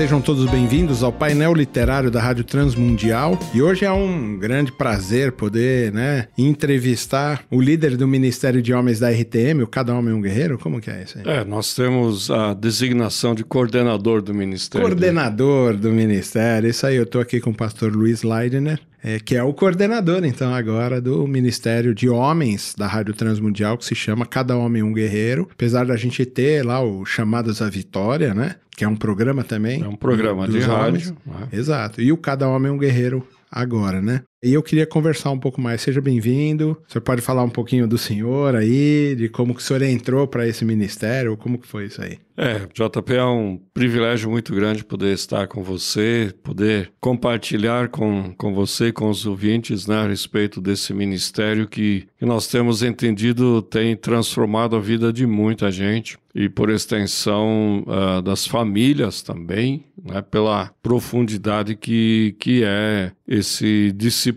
Sejam todos bem-vindos ao painel literário da Rádio Transmundial. E hoje é um grande prazer poder, né, entrevistar o líder do Ministério de Homens da RTM, o Cada Homem um Guerreiro. Como que é isso aí? É, nós temos a designação de coordenador do Ministério. Coordenador do Ministério. Isso aí, eu estou aqui com o pastor Luiz Leidner. É, que é o coordenador, então, agora do Ministério de Homens da Rádio Transmundial, que se chama Cada Homem um Guerreiro. Apesar da gente ter lá o Chamados à Vitória, né? Que é um programa também. É um programa de rádio. Né? Exato. E o Cada Homem um Guerreiro agora, né? E eu queria conversar um pouco mais. Seja bem-vindo. O senhor pode falar um pouquinho do senhor aí, de como que o senhor entrou para esse ministério, como que foi isso aí? É, JP, é um privilégio muito grande poder estar com você, poder compartilhar com, com você, com os ouvintes, né, a respeito desse ministério que, que nós temos entendido tem transformado a vida de muita gente e por extensão uh, das famílias também, né, pela profundidade que, que é esse discipulado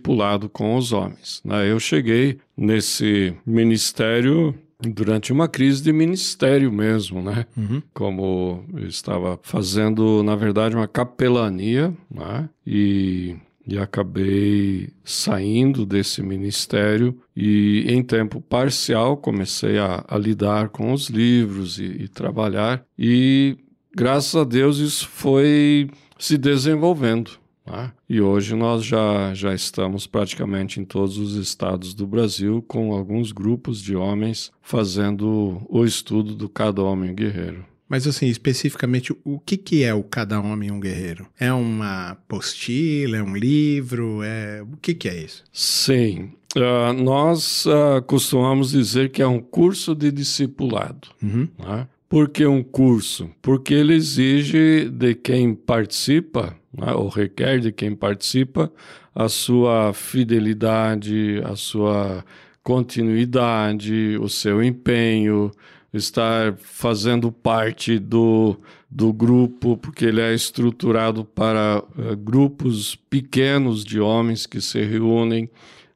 com os homens. Né? Eu cheguei nesse ministério durante uma crise de ministério mesmo, né? Uhum. Como eu estava fazendo, na verdade, uma capelania, né? E e acabei saindo desse ministério e em tempo parcial comecei a, a lidar com os livros e, e, trabalhar e graças a Deus isso foi se desenvolvendo né? e hoje nós já, já estamos praticamente em todos os estados do Brasil com alguns grupos de homens fazendo o estudo do cada homem guerreiro mas assim, especificamente, o que, que é o Cada Homem um Guerreiro? É uma apostila, é um livro, é o que, que é isso? Sim, uh, nós uh, costumamos dizer que é um curso de discipulado. Uhum. Né? Por que um curso? Porque ele exige de quem participa, né, ou requer de quem participa, a sua fidelidade, a sua continuidade, o seu empenho, estar fazendo parte do, do grupo, porque ele é estruturado para uh, grupos pequenos de homens que se reúnem.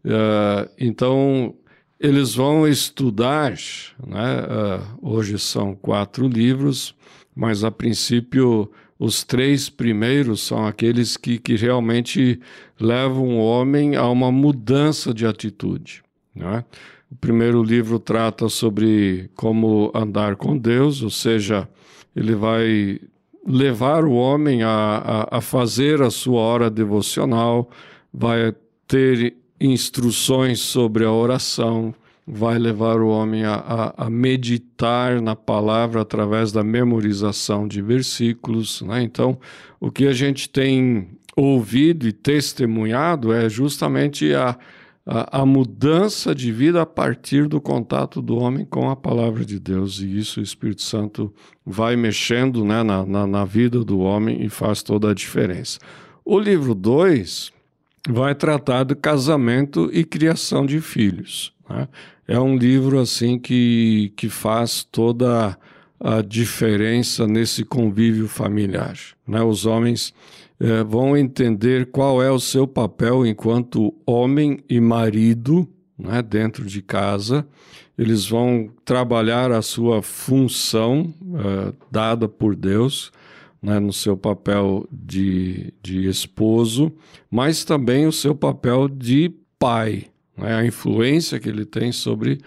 Uh, então, eles vão estudar, né? Uh, hoje são quatro livros, mas a princípio os três primeiros são aqueles que, que realmente levam o homem a uma mudança de atitude. Né? O primeiro livro trata sobre como andar com Deus, ou seja, ele vai levar o homem a, a, a fazer a sua hora devocional, vai ter instruções sobre a oração, vai levar o homem a, a, a, meditar na palavra através da memorização de versículos. Né? Então, o que a gente tem ouvido e testemunhado é justamente a, a, a, mudança de vida a partir do contato do homem com a palavra de Deus. E isso o Espírito Santo vai mexendo né, na, na, na vida do homem e faz toda a diferença. O livro 2 vai tratar do casamento e criação de filhos. Né? É um livro assim que, que faz toda a diferença nesse convívio familiar. Né? Os homens é, vão entender qual é o seu papel enquanto homem e marido né, dentro de casa. Eles vão trabalhar a sua função é, dada por Deus. Né, no seu papel de, de esposo, mas também o seu papel de pai, né, a influência que ele tem sobre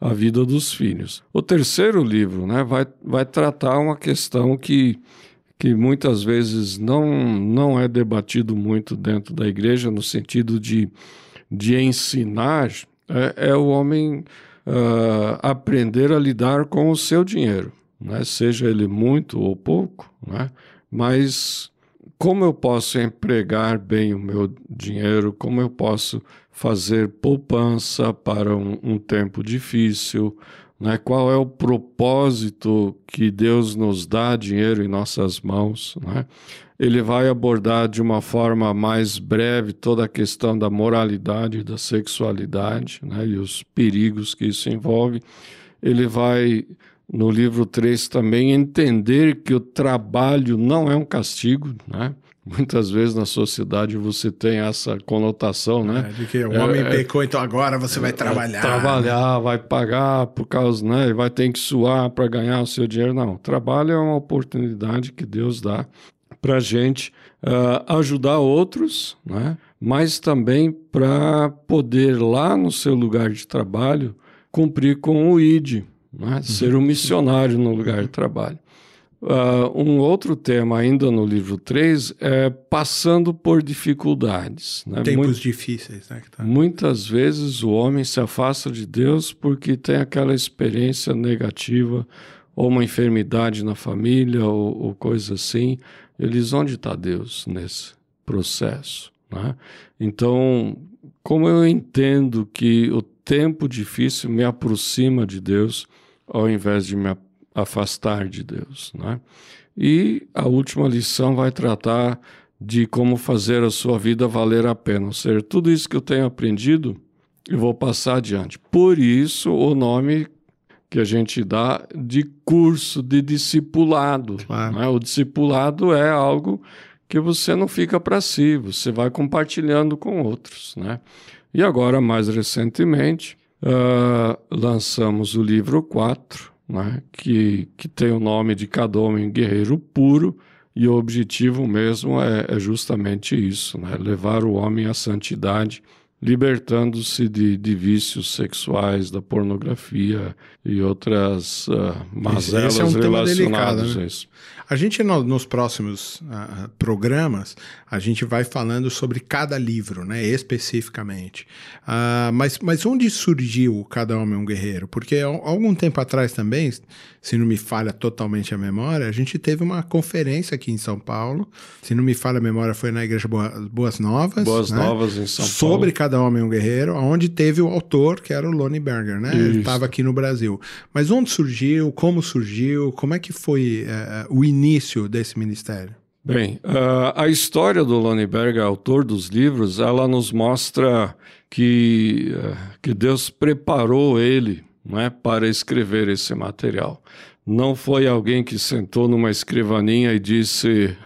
a vida dos filhos. O terceiro livro né, vai, vai tratar uma questão que que muitas vezes não, não é debatido muito dentro da igreja, no sentido de, de ensinar, é, é o homem uh, aprender a lidar com o seu dinheiro, né? seja ele muito ou pouco, né? mas como eu posso empregar bem o meu dinheiro, como eu posso fazer poupança para um, um tempo difícil, né? Qual é o propósito que Deus nos dá dinheiro em nossas mãos? Né? Ele vai abordar de uma forma mais breve toda a questão da moralidade, da sexualidade né? e os perigos que isso envolve. Ele vai no livro 3 também, entender que o trabalho não é um castigo, né? Muitas vezes na sociedade você tem essa conotação, né? É, de que o homem é, pecou, então agora você vai trabalhar. trabalhar, vai pagar por causa, né? Vai ter que suar para ganhar o seu dinheiro. Não, trabalho é uma oportunidade que Deus dá para a gente uh, ajudar outros, né? Mas também para poder lá no seu lugar de trabalho cumprir com o ID, né? ser um missionário no lugar de trabalho. Uh, um outro tema ainda no livro 3 é passando por dificuldades. Né? Tempos Muito, difíceis. Né, tá. Muitas vezes o homem se afasta de Deus porque tem aquela experiência negativa, ou uma enfermidade na família, ou, ou coisa assim. Eles, onde está Deus nesse processo? Né? Então, como eu entendo que o tempo difícil me aproxima de Deus, ao invés de me afastar de Deus. Né? E a última lição vai tratar de como fazer a sua vida valer a pena. Ou seja, tudo isso que eu tenho aprendido, eu vou passar adiante. Por isso, o nome que a gente dá de curso de discipulado. Claro. Né? O discipulado é algo que você não fica para si, você vai compartilhando com outros. Né? E agora, mais recentemente, uh, lançamos o livro 4, né, que, que tem o nome de Cada Homem Guerreiro Puro, e o objetivo mesmo é, é justamente isso, né, levar o homem à santidade, libertando-se de, de, vícios sexuais, da pornografia e outras uh, mazelas Esse é um relacionadas delicado, né? a isso. A gente, no, nos próximos uh, programas, a gente vai falando sobre cada livro, né, especificamente. Uh, mas, mas onde surgiu Cada Homem é um Guerreiro? Porque há algum tempo atrás também, se não me falha totalmente a memória, a gente teve uma conferência aqui em São Paulo. Se não me falha a memória, foi na Igreja Boas Novas. Boas né? Novas em São sobre Paulo. Sobre Cada Homem um Guerreiro, onde teve o autor, que era o Lonnie Berger, né? Isso. Ele estava aqui no Brasil. Mas onde surgiu? Como surgiu? Como é que foi uh, o início? desse ministério? Bem, uh, a história do Loneberg, autor dos livros, ela nos mostra que, uh, que Deus preparou ele é, para escrever esse material. Não foi alguém que sentou numa escrivaninha e disse: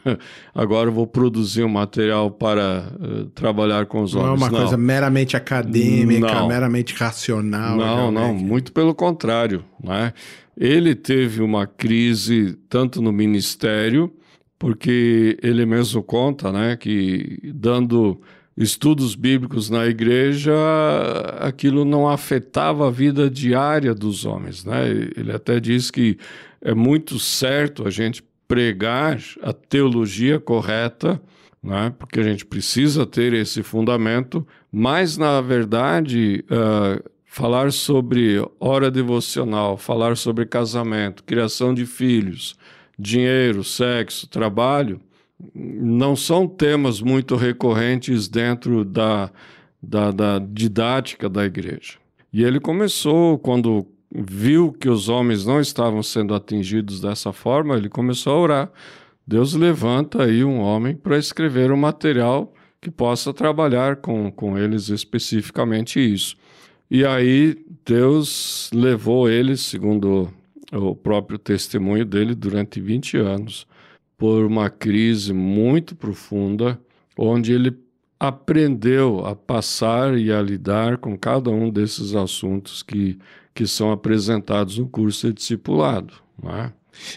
agora vou produzir um material para uh, trabalhar com os homens. Não é uma não. coisa meramente acadêmica, não. meramente racional. Não, não, muito pelo contrário. Né? Ele teve uma crise tanto no ministério, porque ele mesmo conta né, que dando estudos bíblicos na igreja, aquilo não afetava a vida diária dos homens. Né? Ele até diz que é muito certo a gente pregar a teologia correta, né? porque a gente precisa ter esse fundamento, mas, na verdade, uh, falar sobre hora devocional, falar sobre casamento, criação de filhos, dinheiro, sexo, trabalho, não são temas muito recorrentes dentro da, da, da didática da igreja. E ele começou, quando viu que os homens não estavam sendo atingidos dessa forma, ele começou a orar. Deus levanta aí um homem para escrever um material que possa trabalhar com, com eles especificamente isso. E aí Deus levou ele, segundo o próprio testemunho dele, durante 20 anos, por uma crise muito profunda, onde ele aprendeu a passar e a lidar com cada um desses assuntos que, que são apresentados no curso de discipulado. É?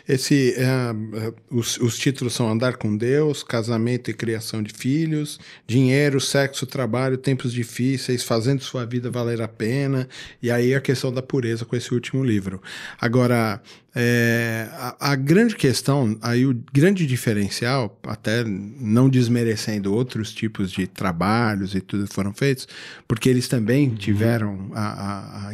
Esse, é, os, os, títulos são Andar com Deus, Casamento e Criação de Filhos, Dinheiro, Sexo, Trabalho, Tempos Difíceis, Fazendo Sua Vida Valer a Pena, e aí a questão da pureza com esse último livro. Agora, é, a, a, grande questão, aí o grande diferencial, até não desmerecendo outros tipos de trabalhos e tudo que foram feitos, porque eles também uhum. tiveram a, a a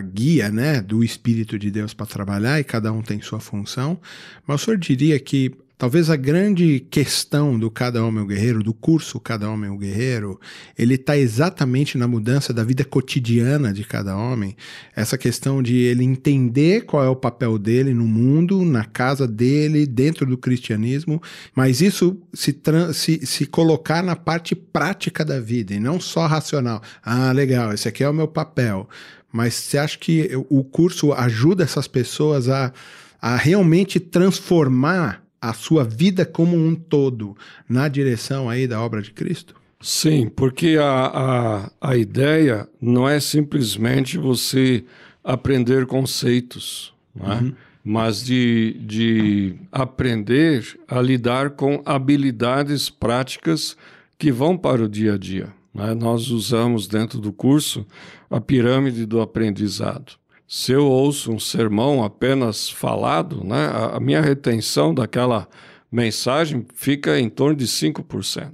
guia né, do Espírito de Deus para trabalhar e cada um tem sua função. Mas o senhor diria que talvez a grande questão do Cada Homem é o Guerreiro, do curso Cada Homem é o Guerreiro, ele está exatamente na mudança da vida cotidiana de cada homem. Essa questão de ele entender qual é o papel dele no mundo, na casa dele, dentro do cristianismo, mas isso se, se, se colocar na parte prática da vida e não só racional. Ah, legal, esse aqui é o meu papel mas você acha que o curso ajuda essas pessoas a, a realmente transformar a sua vida como um todo na direção aí da obra de Cristo? Sim, porque a, a, a ideia não é simplesmente você aprender conceitos, é? uhum. mas de, de aprender a lidar com habilidades práticas que vão para o dia a dia. Né? Nós usamos dentro do curso a pirâmide do aprendizado. Se eu ouço um sermão apenas falado, né, a minha retenção daquela mensagem fica em torno de 5%.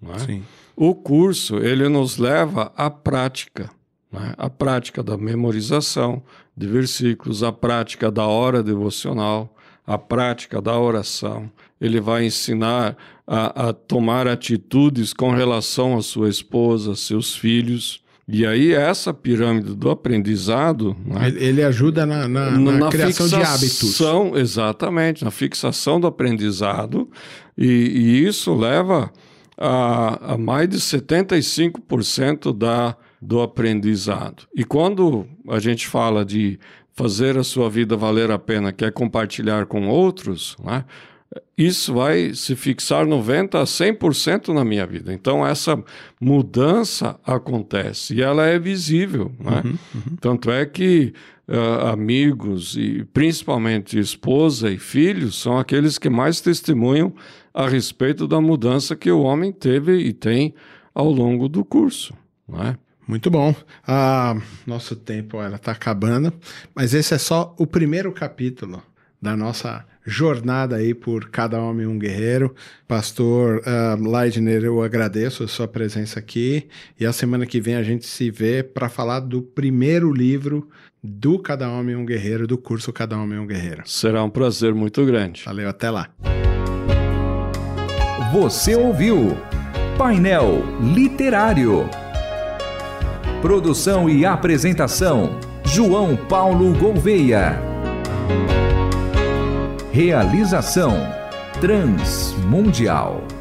Né? Sim. O curso ele nos leva à prática, né? a prática da memorização de versículos, a prática da hora devocional, a prática da oração. Ele vai ensinar a, a tomar atitudes com relação à sua esposa, seus filhos. E aí, essa pirâmide do aprendizado. Né, ele ajuda na, na, na, na criação fixação, de hábitos. Exatamente, na fixação do aprendizado. E, e isso leva a, a mais de 75% da, do aprendizado. E quando a gente fala de fazer a sua vida valer a pena, que é compartilhar com outros, né? Isso vai se fixar 90% a 100% na minha vida. Então, essa mudança acontece e ela é visível. Né? Uhum, uhum. Tanto é que uh, amigos e principalmente esposa e filhos são aqueles que mais testemunham a respeito da mudança que o homem teve e tem ao longo do curso. Né? Muito bom. Ah, nosso tempo está acabando, mas esse é só o primeiro capítulo da nossa jornada aí por cada homem um guerreiro. Pastor uh, Leidner, eu agradeço a sua presença aqui e a semana que vem a gente se vê para falar do primeiro livro do Cada Homem um Guerreiro, do curso Cada Homem um Guerreiro. Será um prazer muito grande. Valeu, até lá. Você ouviu Painel Literário. Produção e apresentação: João Paulo Gouveia. Realização: Transmundial.